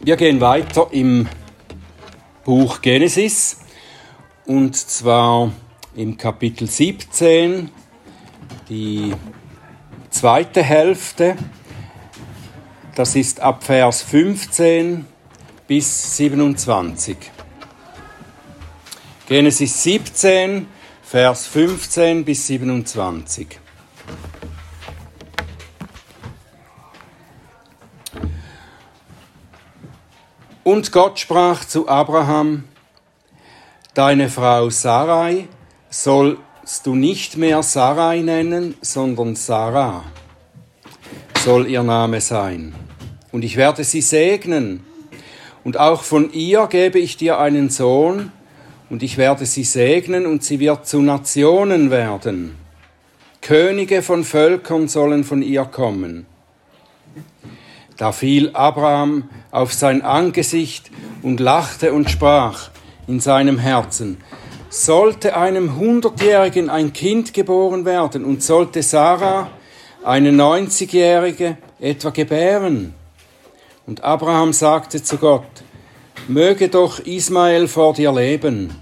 Wir gehen weiter im Buch Genesis und zwar im Kapitel 17, die zweite Hälfte. Das ist ab Vers 15 bis 27. Genesis 17, Vers 15 bis 27. Und Gott sprach zu Abraham, Deine Frau Sarai sollst du nicht mehr Sarai nennen, sondern Sarah soll ihr Name sein. Und ich werde sie segnen. Und auch von ihr gebe ich dir einen Sohn, und ich werde sie segnen, und sie wird zu Nationen werden. Könige von Völkern sollen von ihr kommen. Da fiel Abraham auf sein Angesicht und lachte und sprach in seinem Herzen, sollte einem Hundertjährigen ein Kind geboren werden und sollte Sarah, eine Neunzigjährige, etwa gebären? Und Abraham sagte zu Gott, möge doch Ismael vor dir leben.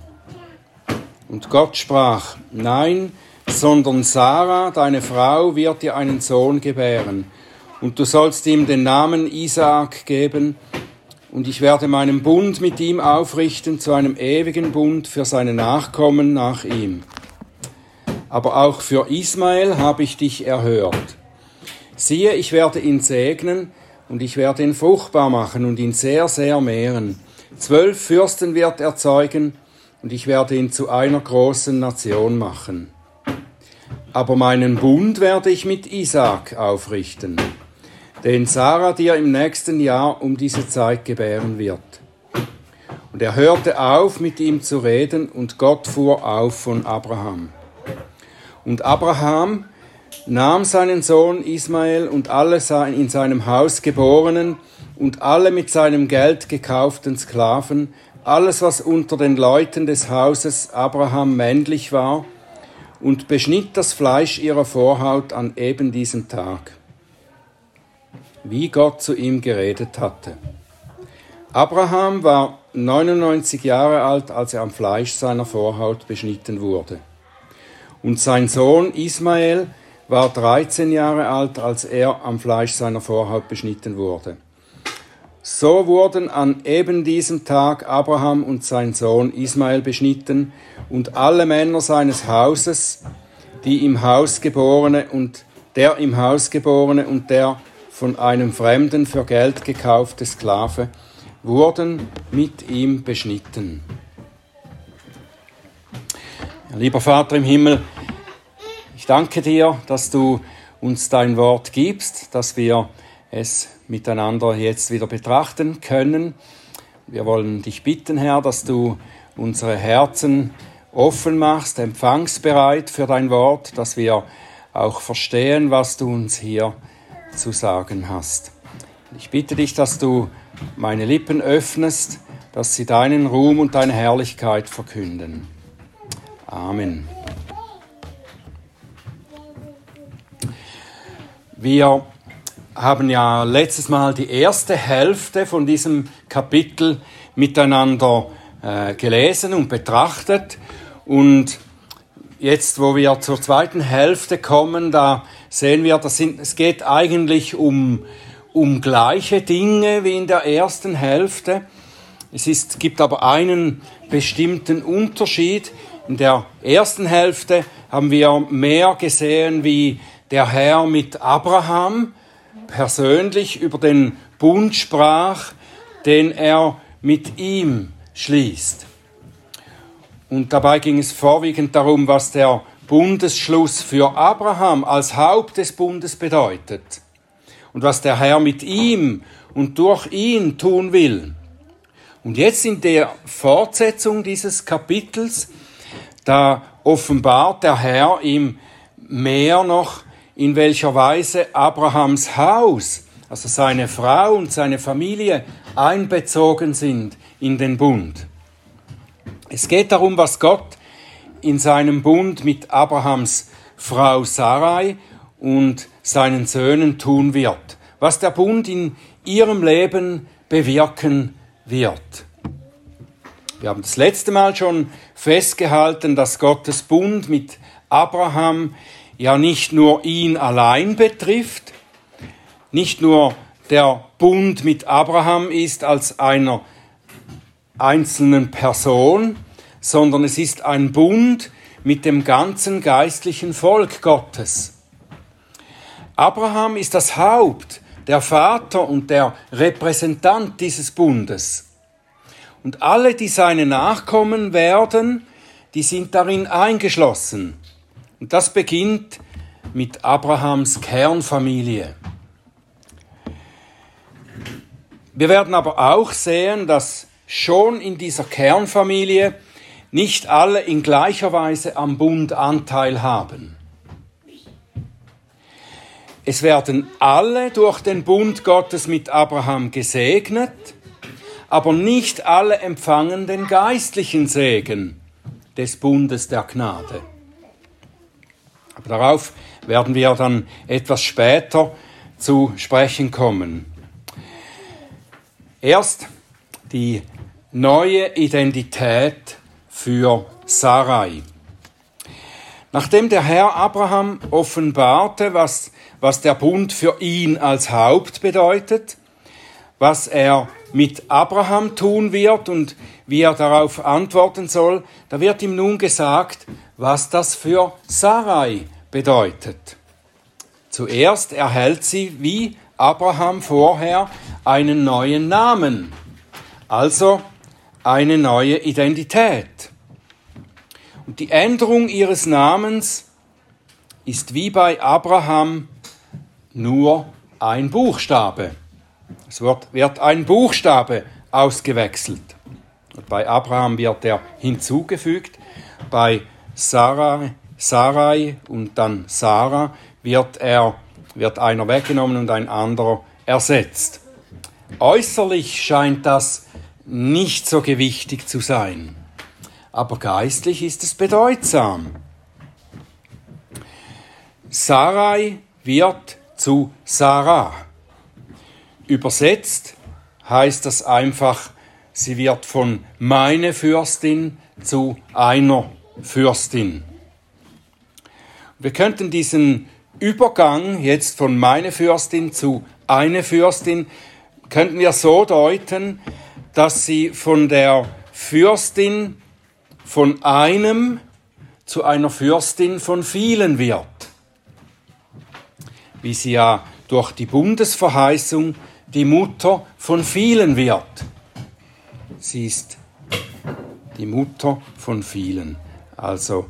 Und Gott sprach, nein, sondern Sarah, deine Frau, wird dir einen Sohn gebären und du sollst ihm den Namen Isaak geben, und ich werde meinen Bund mit ihm aufrichten zu einem ewigen Bund für seine Nachkommen nach ihm. Aber auch für Ismael habe ich dich erhört. Siehe, ich werde ihn segnen, und ich werde ihn fruchtbar machen und ihn sehr, sehr mehren. Zwölf Fürsten wird er zeugen, und ich werde ihn zu einer großen Nation machen. Aber meinen Bund werde ich mit Isaak aufrichten den Sarah dir im nächsten Jahr um diese Zeit gebären wird. Und er hörte auf, mit ihm zu reden, und Gott fuhr auf von Abraham. Und Abraham nahm seinen Sohn Ismael und alle in seinem Haus geborenen und alle mit seinem Geld gekauften Sklaven, alles, was unter den Leuten des Hauses Abraham männlich war, und beschnitt das Fleisch ihrer Vorhaut an eben diesem Tag wie Gott zu ihm geredet hatte. Abraham war 99 Jahre alt, als er am Fleisch seiner Vorhaut beschnitten wurde. Und sein Sohn Ismael war 13 Jahre alt, als er am Fleisch seiner Vorhaut beschnitten wurde. So wurden an eben diesem Tag Abraham und sein Sohn Ismael beschnitten und alle Männer seines Hauses, die im Haus geborene und der im Haus geborene und der von einem Fremden für Geld gekaufte Sklave, wurden mit ihm beschnitten. Lieber Vater im Himmel, ich danke dir, dass du uns dein Wort gibst, dass wir es miteinander jetzt wieder betrachten können. Wir wollen dich bitten, Herr, dass du unsere Herzen offen machst, empfangsbereit für dein Wort, dass wir auch verstehen, was du uns hier zu sagen hast. Ich bitte dich, dass du meine Lippen öffnest, dass sie deinen Ruhm und deine Herrlichkeit verkünden. Amen. Wir haben ja letztes Mal die erste Hälfte von diesem Kapitel miteinander äh, gelesen und betrachtet. Und jetzt, wo wir zur zweiten Hälfte kommen, da sehen wir, das sind, es geht eigentlich um, um gleiche Dinge wie in der ersten Hälfte. Es ist, gibt aber einen bestimmten Unterschied. In der ersten Hälfte haben wir mehr gesehen, wie der Herr mit Abraham persönlich über den Bund sprach, den er mit ihm schließt. Und dabei ging es vorwiegend darum, was der Bundesschluss für Abraham als Haupt des Bundes bedeutet und was der Herr mit ihm und durch ihn tun will. Und jetzt in der Fortsetzung dieses Kapitels, da offenbart der Herr ihm mehr noch, in welcher Weise Abrahams Haus, also seine Frau und seine Familie, einbezogen sind in den Bund. Es geht darum, was Gott in seinem Bund mit Abrahams Frau Sarai und seinen Söhnen tun wird, was der Bund in ihrem Leben bewirken wird. Wir haben das letzte Mal schon festgehalten, dass Gottes Bund mit Abraham ja nicht nur ihn allein betrifft, nicht nur der Bund mit Abraham ist als einer einzelnen Person, sondern es ist ein Bund mit dem ganzen geistlichen Volk Gottes. Abraham ist das Haupt, der Vater und der Repräsentant dieses Bundes. Und alle, die seine Nachkommen werden, die sind darin eingeschlossen. Und das beginnt mit Abrahams Kernfamilie. Wir werden aber auch sehen, dass schon in dieser Kernfamilie nicht alle in gleicher Weise am Bund Anteil haben. Es werden alle durch den Bund Gottes mit Abraham gesegnet, aber nicht alle empfangen den geistlichen Segen des Bundes der Gnade. Aber darauf werden wir dann etwas später zu sprechen kommen. Erst die neue Identität für Sarai. Nachdem der Herr Abraham offenbarte, was, was der Bund für ihn als Haupt bedeutet, was er mit Abraham tun wird und wie er darauf antworten soll, da wird ihm nun gesagt, was das für Sarai bedeutet. Zuerst erhält sie wie Abraham vorher einen neuen Namen, also eine neue Identität. Und die Änderung ihres Namens ist wie bei Abraham nur ein Buchstabe. Es wird, wird ein Buchstabe ausgewechselt. Und bei Abraham wird er hinzugefügt, bei Sarai, Sarai und dann Sarah wird, er, wird einer weggenommen und ein anderer ersetzt. Äußerlich scheint das nicht so gewichtig zu sein, aber geistlich ist es bedeutsam. Sarai wird zu Sarah. Übersetzt heißt das einfach, sie wird von meine Fürstin zu einer Fürstin. Wir könnten diesen Übergang jetzt von meine Fürstin zu eine Fürstin, könnten wir so deuten, dass sie von der Fürstin von einem zu einer Fürstin von vielen wird. Wie sie ja durch die Bundesverheißung die Mutter von vielen wird. Sie ist die Mutter von vielen, also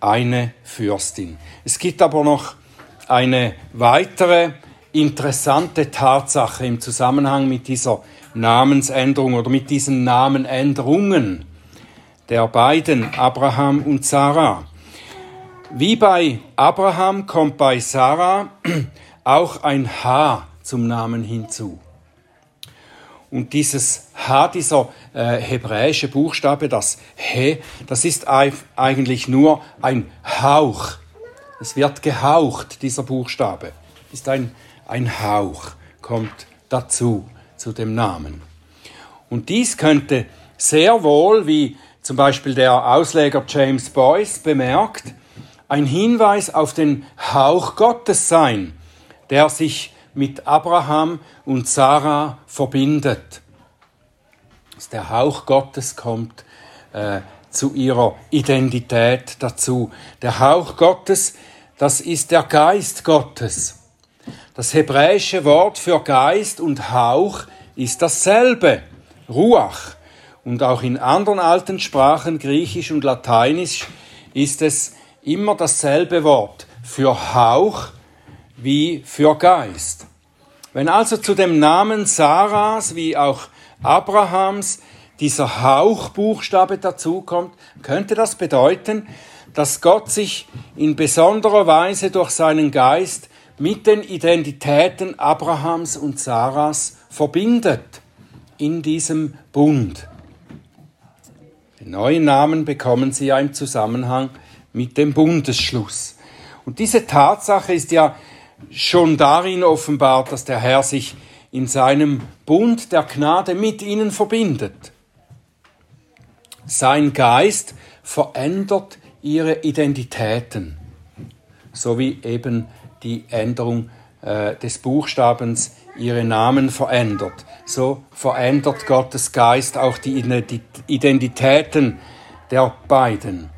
eine Fürstin. Es gibt aber noch eine weitere interessante Tatsache im Zusammenhang mit dieser Namensänderung oder mit diesen Namenänderungen der beiden, Abraham und Sarah. Wie bei Abraham kommt bei Sarah auch ein H zum Namen hinzu. Und dieses H, dieser äh, hebräische Buchstabe, das He, das ist eigentlich nur ein Hauch. Es wird gehaucht, dieser Buchstabe. Ist ein, ein Hauch, kommt dazu, zu dem Namen. Und dies könnte sehr wohl, wie zum Beispiel der Ausleger James Boyce bemerkt, ein Hinweis auf den Hauch Gottes sein, der sich mit Abraham und Sarah verbindet. Dass der Hauch Gottes kommt äh, zu ihrer Identität dazu. Der Hauch Gottes, das ist der Geist Gottes. Das hebräische Wort für Geist und Hauch ist dasselbe, Ruach. Und auch in anderen alten Sprachen, Griechisch und Lateinisch, ist es immer dasselbe Wort für Hauch wie für Geist. Wenn also zu dem Namen Sarahs wie auch Abrahams dieser Hauchbuchstabe dazukommt, könnte das bedeuten, dass Gott sich in besonderer Weise durch seinen Geist mit den Identitäten Abrahams und Sarahs verbindet in diesem Bund. Den neuen Namen bekommen sie ja im Zusammenhang mit dem Bundesschluss. Und diese Tatsache ist ja schon darin offenbart, dass der Herr sich in seinem Bund der Gnade mit ihnen verbindet. Sein Geist verändert ihre Identitäten, so wie eben die Änderung äh, des Buchstabens ihre Namen verändert. So verändert Gottes Geist auch die Identitäten der beiden,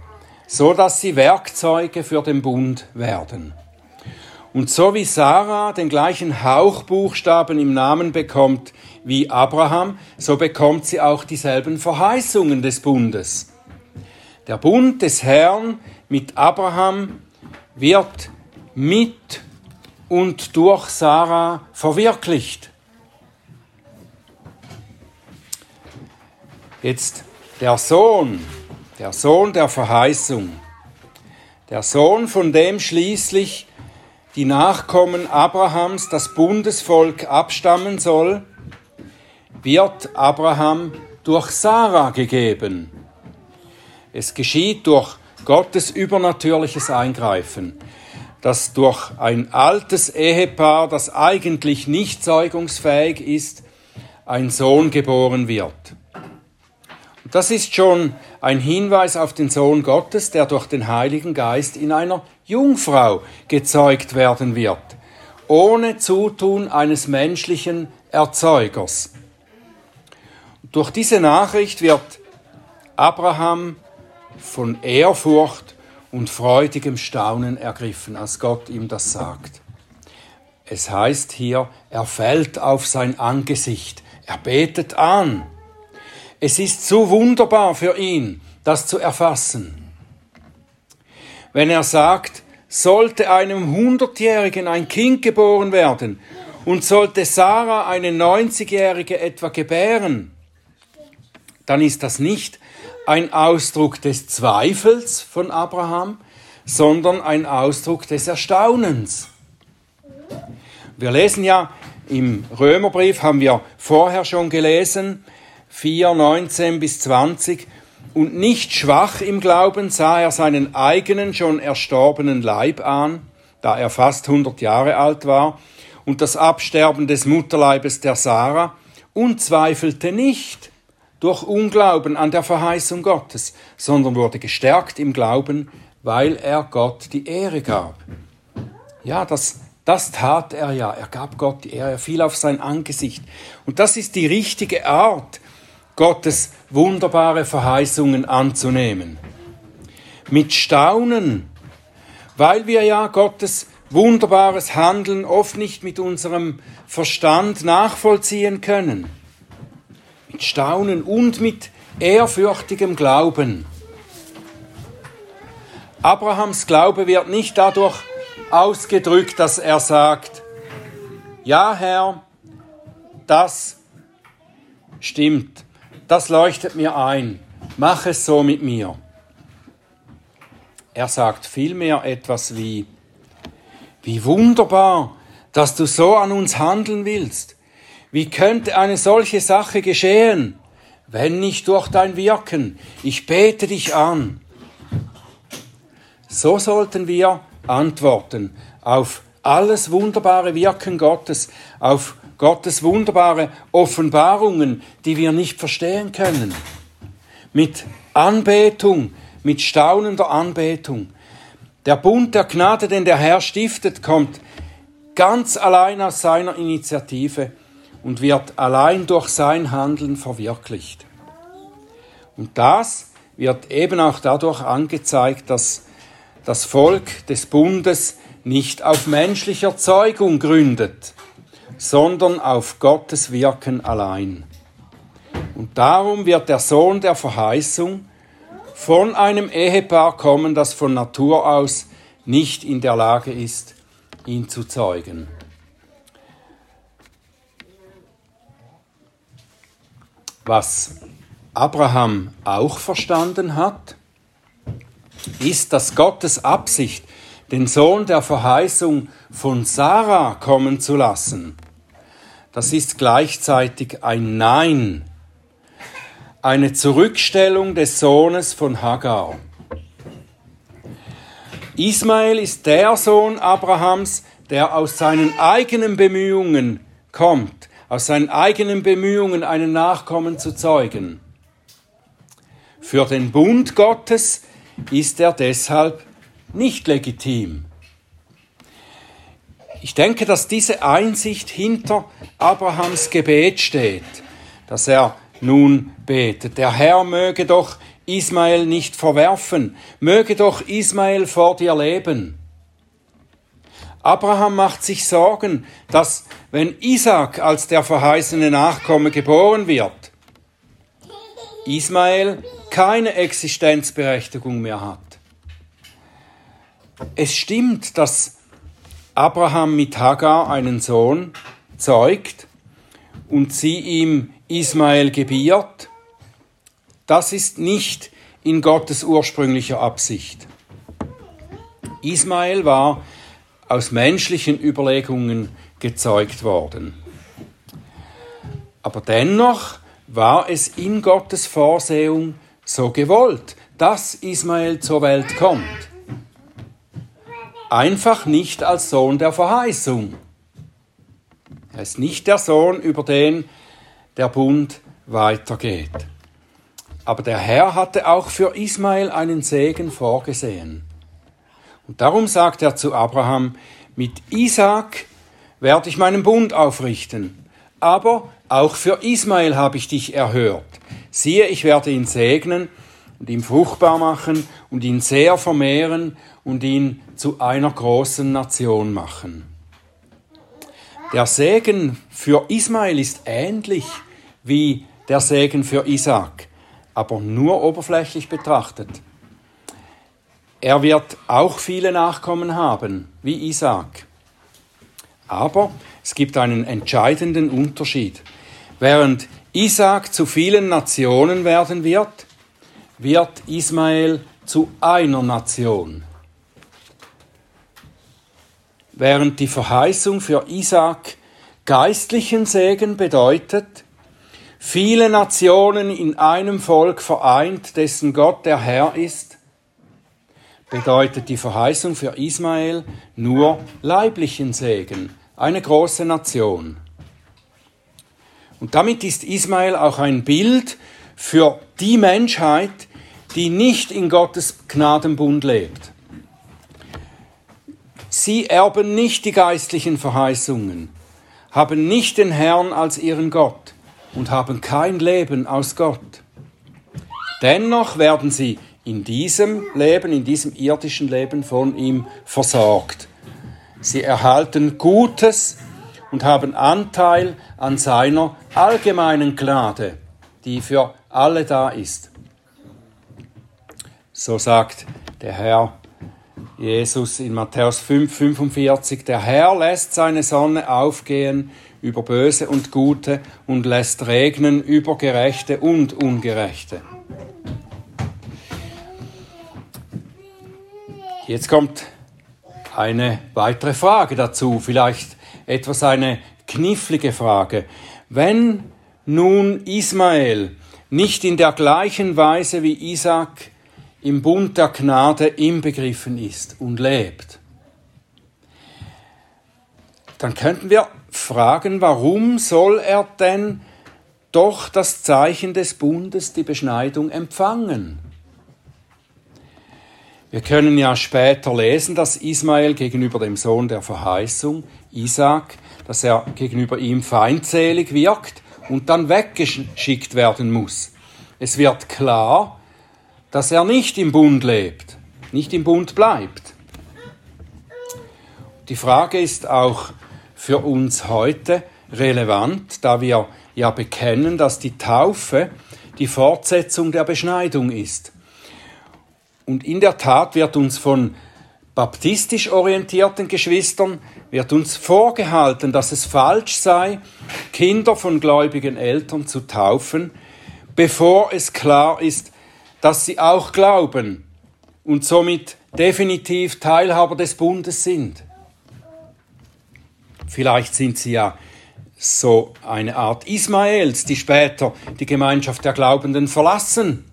so dass sie Werkzeuge für den Bund werden. Und so wie Sarah den gleichen Hauchbuchstaben im Namen bekommt wie Abraham, so bekommt sie auch dieselben Verheißungen des Bundes. Der Bund des Herrn mit Abraham wird mit und durch Sarah verwirklicht. Jetzt der Sohn, der Sohn der Verheißung, der Sohn, von dem schließlich die Nachkommen Abrahams, das Bundesvolk, abstammen soll, wird Abraham durch Sarah gegeben. Es geschieht durch Gottes übernatürliches Eingreifen, dass durch ein altes Ehepaar, das eigentlich nicht zeugungsfähig ist, ein Sohn geboren wird. Das ist schon ein Hinweis auf den Sohn Gottes, der durch den Heiligen Geist in einer Jungfrau gezeugt werden wird, ohne Zutun eines menschlichen Erzeugers. Durch diese Nachricht wird Abraham von Ehrfurcht und freudigem Staunen ergriffen, als Gott ihm das sagt. Es heißt hier, er fällt auf sein Angesicht, er betet an. Es ist so wunderbar für ihn, das zu erfassen wenn er sagt, sollte einem Hundertjährigen ein Kind geboren werden und sollte Sarah eine 90-Jährige etwa gebären, dann ist das nicht ein Ausdruck des Zweifels von Abraham, sondern ein Ausdruck des Erstaunens. Wir lesen ja im Römerbrief, haben wir vorher schon gelesen, 4, 19 bis 20, und nicht schwach im Glauben sah er seinen eigenen schon erstorbenen Leib an, da er fast 100 Jahre alt war, und das Absterben des Mutterleibes der Sarah, und zweifelte nicht durch Unglauben an der Verheißung Gottes, sondern wurde gestärkt im Glauben, weil er Gott die Ehre gab. Ja, das, das tat er ja. Er gab Gott die Ehre, er fiel auf sein Angesicht. Und das ist die richtige Art, Gottes wunderbare Verheißungen anzunehmen. Mit Staunen, weil wir ja Gottes wunderbares Handeln oft nicht mit unserem Verstand nachvollziehen können. Mit Staunen und mit ehrfürchtigem Glauben. Abrahams Glaube wird nicht dadurch ausgedrückt, dass er sagt, ja Herr, das stimmt das leuchtet mir ein. Mach es so mit mir. Er sagt vielmehr etwas wie, wie wunderbar, dass du so an uns handeln willst. Wie könnte eine solche Sache geschehen, wenn nicht durch dein Wirken? Ich bete dich an. So sollten wir antworten auf alles wunderbare Wirken Gottes, auf Gottes wunderbare Offenbarungen, die wir nicht verstehen können. Mit Anbetung, mit staunender Anbetung. Der Bund der Gnade, den der Herr stiftet, kommt ganz allein aus seiner Initiative und wird allein durch sein Handeln verwirklicht. Und das wird eben auch dadurch angezeigt, dass das Volk des Bundes nicht auf menschlicher Zeugung gründet, sondern auf Gottes Wirken allein. Und darum wird der Sohn der Verheißung von einem Ehepaar kommen, das von Natur aus nicht in der Lage ist, ihn zu zeugen. Was Abraham auch verstanden hat, ist, dass Gottes Absicht, den Sohn der Verheißung von Sarah kommen zu lassen, das ist gleichzeitig ein Nein, eine Zurückstellung des Sohnes von Hagar. Ismael ist der Sohn Abrahams, der aus seinen eigenen Bemühungen kommt, aus seinen eigenen Bemühungen einen Nachkommen zu zeugen. Für den Bund Gottes ist er deshalb nicht legitim. Ich denke, dass diese Einsicht hinter Abrahams Gebet steht, dass er nun betet. Der Herr möge doch Ismael nicht verwerfen, möge doch Ismael vor dir leben. Abraham macht sich Sorgen, dass wenn Isaac als der verheißene Nachkomme geboren wird, Ismael keine Existenzberechtigung mehr hat. Es stimmt, dass Abraham mit Hagar einen Sohn zeugt und sie ihm Ismael gebiert. Das ist nicht in Gottes ursprünglicher Absicht. Ismael war aus menschlichen Überlegungen gezeugt worden. Aber dennoch war es in Gottes Vorsehung so gewollt, dass Ismael zur Welt kommt. Einfach nicht als Sohn der Verheißung. Er ist nicht der Sohn, über den der Bund weitergeht. Aber der Herr hatte auch für Ismael einen Segen vorgesehen. Und darum sagt er zu Abraham, mit Isaak werde ich meinen Bund aufrichten, aber auch für Ismael habe ich dich erhört. Siehe, ich werde ihn segnen und ihn fruchtbar machen und ihn sehr vermehren und ihn zu einer großen Nation machen. Der Segen für Ismael ist ähnlich wie der Segen für Isaac, aber nur oberflächlich betrachtet. Er wird auch viele Nachkommen haben, wie Isaac. Aber es gibt einen entscheidenden Unterschied. Während Isaac zu vielen Nationen werden wird, wird Ismael zu einer Nation. Während die Verheißung für Isaac geistlichen Segen bedeutet, viele Nationen in einem Volk vereint, dessen Gott der Herr ist, bedeutet die Verheißung für Ismael nur leiblichen Segen, eine große Nation. Und damit ist Ismael auch ein Bild für die Menschheit, die nicht in Gottes Gnadenbund lebt. Sie erben nicht die geistlichen Verheißungen, haben nicht den Herrn als ihren Gott und haben kein Leben aus Gott. Dennoch werden sie in diesem Leben, in diesem irdischen Leben von ihm versorgt. Sie erhalten Gutes und haben Anteil an seiner allgemeinen Gnade, die für alle da ist. So sagt der Herr Jesus in Matthäus 5, 45, der Herr lässt seine Sonne aufgehen über Böse und Gute und lässt regnen über Gerechte und Ungerechte. Jetzt kommt eine weitere Frage dazu, vielleicht etwas eine knifflige Frage. Wenn nun Ismael nicht in der gleichen Weise wie Isaac im Bund der Gnade inbegriffen ist und lebt, dann könnten wir fragen, warum soll er denn doch das Zeichen des Bundes, die Beschneidung, empfangen? Wir können ja später lesen, dass Ismael gegenüber dem Sohn der Verheißung, Isaac, dass er gegenüber ihm feindselig wirkt und dann weggeschickt werden muss. Es wird klar, dass er nicht im Bund lebt, nicht im Bund bleibt. Die Frage ist auch für uns heute relevant, da wir ja bekennen, dass die Taufe die Fortsetzung der Beschneidung ist. Und in der Tat wird uns von baptistisch orientierten Geschwistern wird uns vorgehalten, dass es falsch sei, Kinder von gläubigen Eltern zu taufen, bevor es klar ist, dass sie auch glauben und somit definitiv Teilhaber des Bundes sind. Vielleicht sind sie ja so eine Art Ismaels, die später die Gemeinschaft der Glaubenden verlassen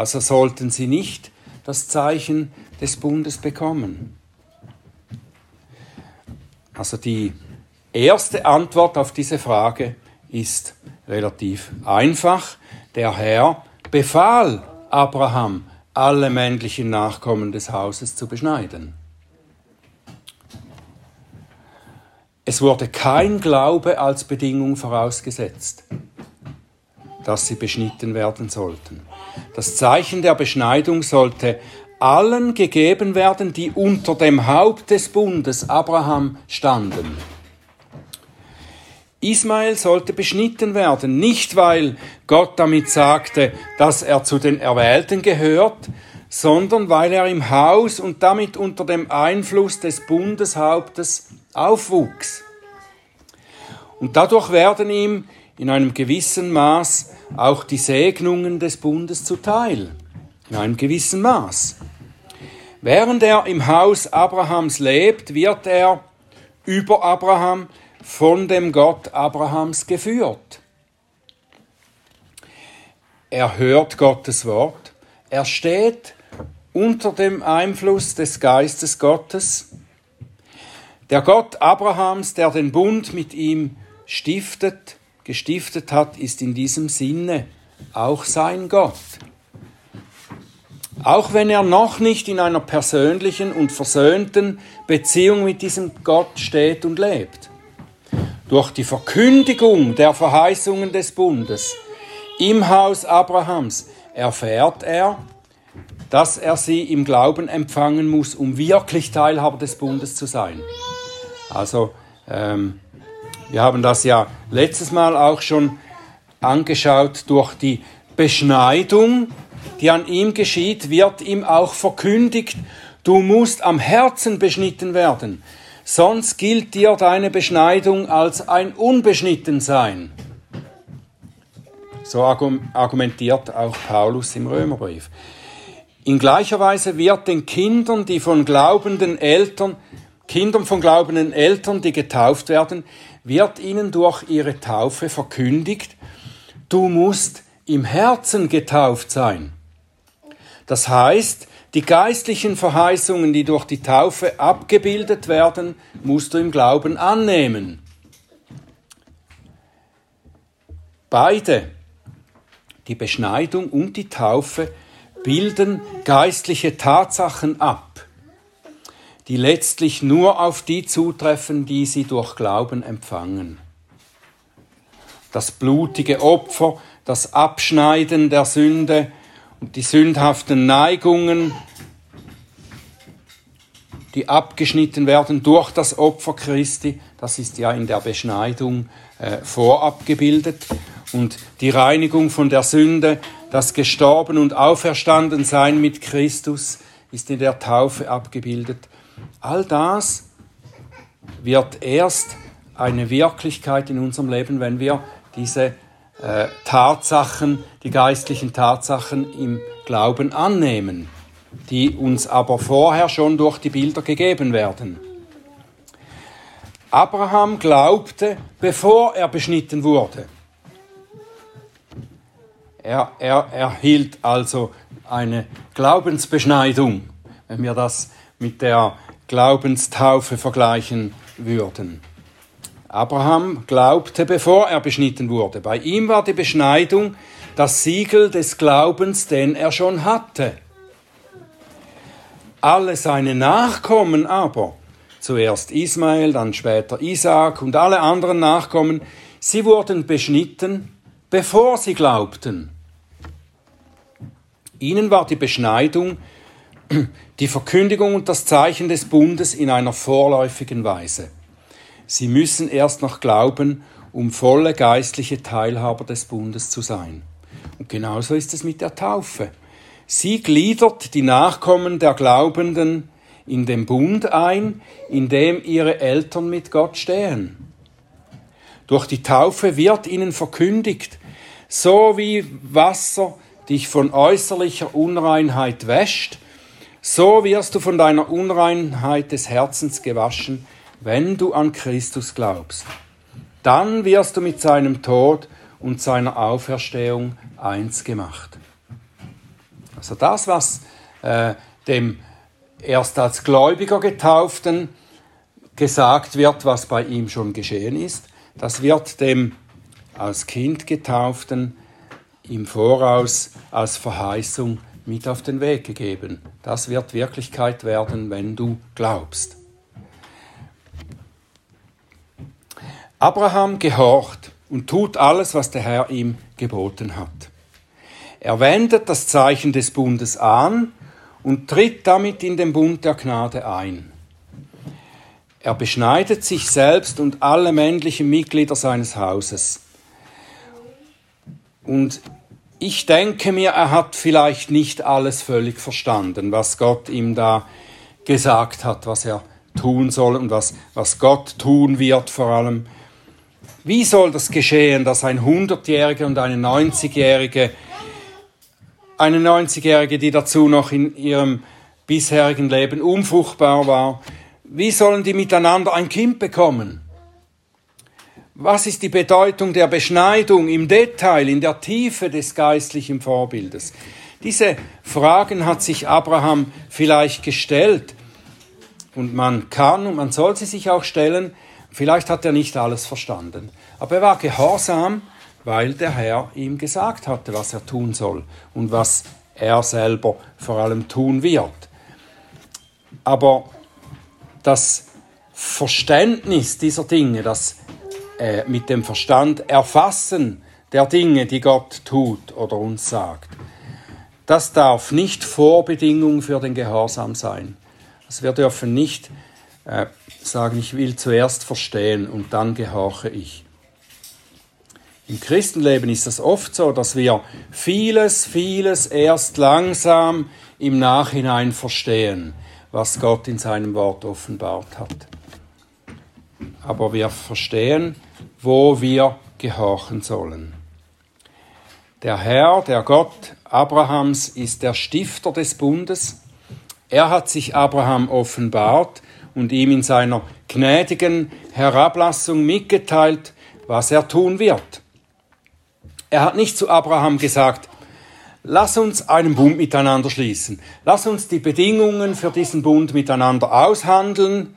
also sollten sie nicht das Zeichen des Bundes bekommen. Also die erste Antwort auf diese Frage ist relativ einfach. Der Herr befahl Abraham, alle männlichen Nachkommen des Hauses zu beschneiden. Es wurde kein Glaube als Bedingung vorausgesetzt, dass sie beschnitten werden sollten. Das Zeichen der Beschneidung sollte allen gegeben werden, die unter dem Haupt des Bundes Abraham standen. Ismael sollte beschnitten werden, nicht weil Gott damit sagte, dass er zu den Erwählten gehört, sondern weil er im Haus und damit unter dem Einfluss des Bundeshauptes aufwuchs. Und dadurch werden ihm in einem gewissen Maß auch die Segnungen des Bundes zuteil. In einem gewissen Maß. Während er im Haus Abrahams lebt, wird er über Abraham von dem Gott Abrahams geführt. Er hört Gottes Wort, er steht unter dem Einfluss des Geistes Gottes. Der Gott Abrahams, der den Bund mit ihm stiftet, gestiftet hat, ist in diesem Sinne auch sein Gott. Auch wenn er noch nicht in einer persönlichen und versöhnten Beziehung mit diesem Gott steht und lebt. Durch die Verkündigung der Verheißungen des Bundes im Haus Abrahams erfährt er, dass er sie im Glauben empfangen muss, um wirklich Teilhaber des Bundes zu sein. Also, ähm, wir haben das ja letztes Mal auch schon angeschaut. Durch die Beschneidung, die an ihm geschieht, wird ihm auch verkündigt, du musst am Herzen beschnitten werden sonst gilt dir deine Beschneidung als ein Unbeschnittensein. So argumentiert auch Paulus im Römerbrief. In gleicher Weise wird den Kindern, die von glaubenden Eltern, Kindern von glaubenden Eltern, die getauft werden, wird ihnen durch ihre Taufe verkündigt, du musst im Herzen getauft sein. Das heißt, die geistlichen Verheißungen, die durch die Taufe abgebildet werden, musst du im Glauben annehmen. Beide, die Beschneidung und die Taufe, bilden geistliche Tatsachen ab, die letztlich nur auf die zutreffen, die sie durch Glauben empfangen. Das blutige Opfer, das Abschneiden der Sünde, und die sündhaften Neigungen, die abgeschnitten werden durch das Opfer Christi, das ist ja in der Beschneidung äh, vorab gebildet, und die Reinigung von der Sünde, das Gestorben und Auferstanden sein mit Christus ist in der Taufe abgebildet. All das wird erst eine Wirklichkeit in unserem Leben, wenn wir diese äh, Tatsachen, die geistlichen Tatsachen im Glauben annehmen, die uns aber vorher schon durch die Bilder gegeben werden. Abraham glaubte, bevor er beschnitten wurde. Er, er erhielt also eine Glaubensbeschneidung, wenn wir das mit der Glaubenstaufe vergleichen würden. Abraham glaubte, bevor er beschnitten wurde. Bei ihm war die Beschneidung das Siegel des Glaubens, den er schon hatte. Alle seine Nachkommen aber, zuerst Ismael, dann später Isaac und alle anderen Nachkommen, sie wurden beschnitten, bevor sie glaubten. Ihnen war die Beschneidung die Verkündigung und das Zeichen des Bundes in einer vorläufigen Weise. Sie müssen erst noch glauben, um volle geistliche Teilhaber des Bundes zu sein. Und genauso ist es mit der Taufe. Sie gliedert die Nachkommen der Glaubenden in den Bund ein, in dem ihre Eltern mit Gott stehen. Durch die Taufe wird ihnen verkündigt, so wie Wasser dich von äußerlicher Unreinheit wäscht, so wirst du von deiner Unreinheit des Herzens gewaschen, wenn du an Christus glaubst. Dann wirst du mit seinem Tod und seiner Auferstehung eins gemacht. Also das, was äh, dem erst als Gläubiger getauften gesagt wird, was bei ihm schon geschehen ist. Das wird dem als Kind getauften im Voraus als Verheißung mit auf den Weg gegeben. Das wird Wirklichkeit werden, wenn du glaubst. Abraham gehorcht und tut alles, was der Herr ihm geboten hat. Er wendet das Zeichen des Bundes an und tritt damit in den Bund der Gnade ein. Er beschneidet sich selbst und alle männlichen Mitglieder seines Hauses. Und ich denke mir, er hat vielleicht nicht alles völlig verstanden, was Gott ihm da gesagt hat, was er tun soll und was, was Gott tun wird vor allem. Wie soll das geschehen, dass ein 100-Jähriger und eine 90-Jährige, eine 90-Jährige, die dazu noch in ihrem bisherigen Leben unfruchtbar war, wie sollen die miteinander ein Kind bekommen? Was ist die Bedeutung der Beschneidung im Detail, in der Tiefe des geistlichen Vorbildes? Diese Fragen hat sich Abraham vielleicht gestellt und man kann und man soll sie sich auch stellen. Vielleicht hat er nicht alles verstanden, aber er war gehorsam, weil der Herr ihm gesagt hatte, was er tun soll und was er selber vor allem tun wird. Aber das Verständnis dieser Dinge, das äh, mit dem Verstand erfassen der Dinge, die Gott tut oder uns sagt. Das darf nicht Vorbedingung für den Gehorsam sein. Also wir dürfen nicht äh, sagen, ich will zuerst verstehen und dann gehorche ich. Im Christenleben ist es oft so, dass wir vieles, vieles erst langsam im Nachhinein verstehen, was Gott in seinem Wort offenbart hat. Aber wir verstehen, wo wir gehorchen sollen. Der Herr, der Gott Abrahams, ist der Stifter des Bundes. Er hat sich Abraham offenbart und ihm in seiner gnädigen Herablassung mitgeteilt, was er tun wird. Er hat nicht zu Abraham gesagt, lass uns einen Bund miteinander schließen, lass uns die Bedingungen für diesen Bund miteinander aushandeln,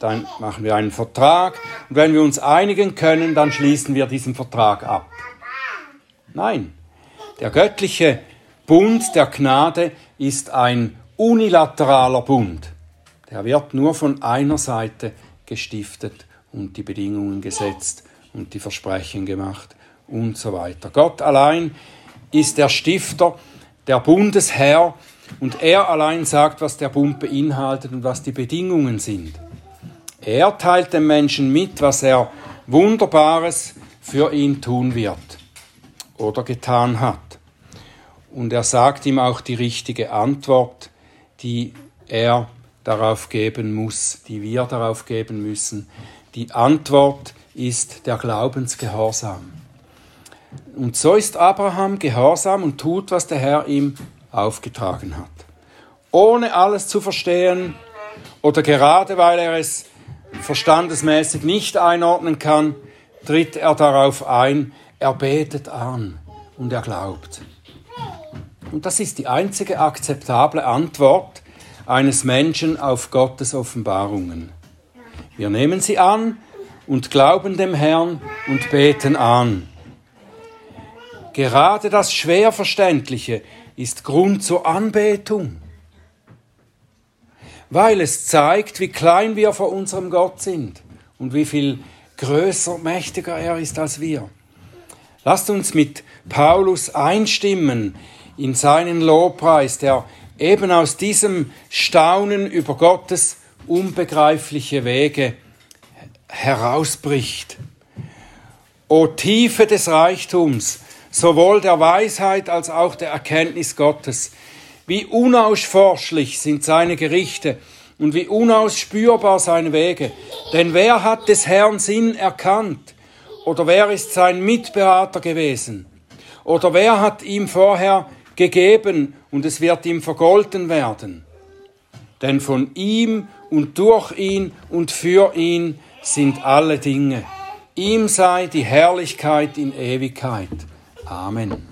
dann machen wir einen Vertrag und wenn wir uns einigen können, dann schließen wir diesen Vertrag ab. Nein, der göttliche Bund der Gnade ist ein unilateraler Bund. Der wird nur von einer Seite gestiftet und die Bedingungen gesetzt und die Versprechen gemacht und so weiter. Gott allein ist der Stifter, der Bundesherr und er allein sagt, was der Bund beinhaltet und was die Bedingungen sind. Er teilt dem Menschen mit, was er Wunderbares für ihn tun wird oder getan hat. Und er sagt ihm auch die richtige Antwort, die er darauf geben muss, die wir darauf geben müssen. Die Antwort ist der Glaubensgehorsam. Und so ist Abraham gehorsam und tut, was der Herr ihm aufgetragen hat. Ohne alles zu verstehen oder gerade weil er es verstandesmäßig nicht einordnen kann, tritt er darauf ein, er betet an und er glaubt. Und das ist die einzige akzeptable Antwort eines Menschen auf Gottes Offenbarungen. Wir nehmen sie an und glauben dem Herrn und beten an. Gerade das Schwerverständliche ist Grund zur Anbetung weil es zeigt, wie klein wir vor unserem Gott sind und wie viel größer, mächtiger er ist als wir. Lasst uns mit Paulus einstimmen in seinen Lobpreis, der eben aus diesem Staunen über Gottes unbegreifliche Wege herausbricht. O Tiefe des Reichtums, sowohl der Weisheit als auch der Erkenntnis Gottes, wie unausforschlich sind seine Gerichte und wie unausspürbar seine Wege. Denn wer hat des Herrn Sinn erkannt? Oder wer ist sein Mitberater gewesen? Oder wer hat ihm vorher gegeben und es wird ihm vergolten werden? Denn von ihm und durch ihn und für ihn sind alle Dinge. Ihm sei die Herrlichkeit in Ewigkeit. Amen.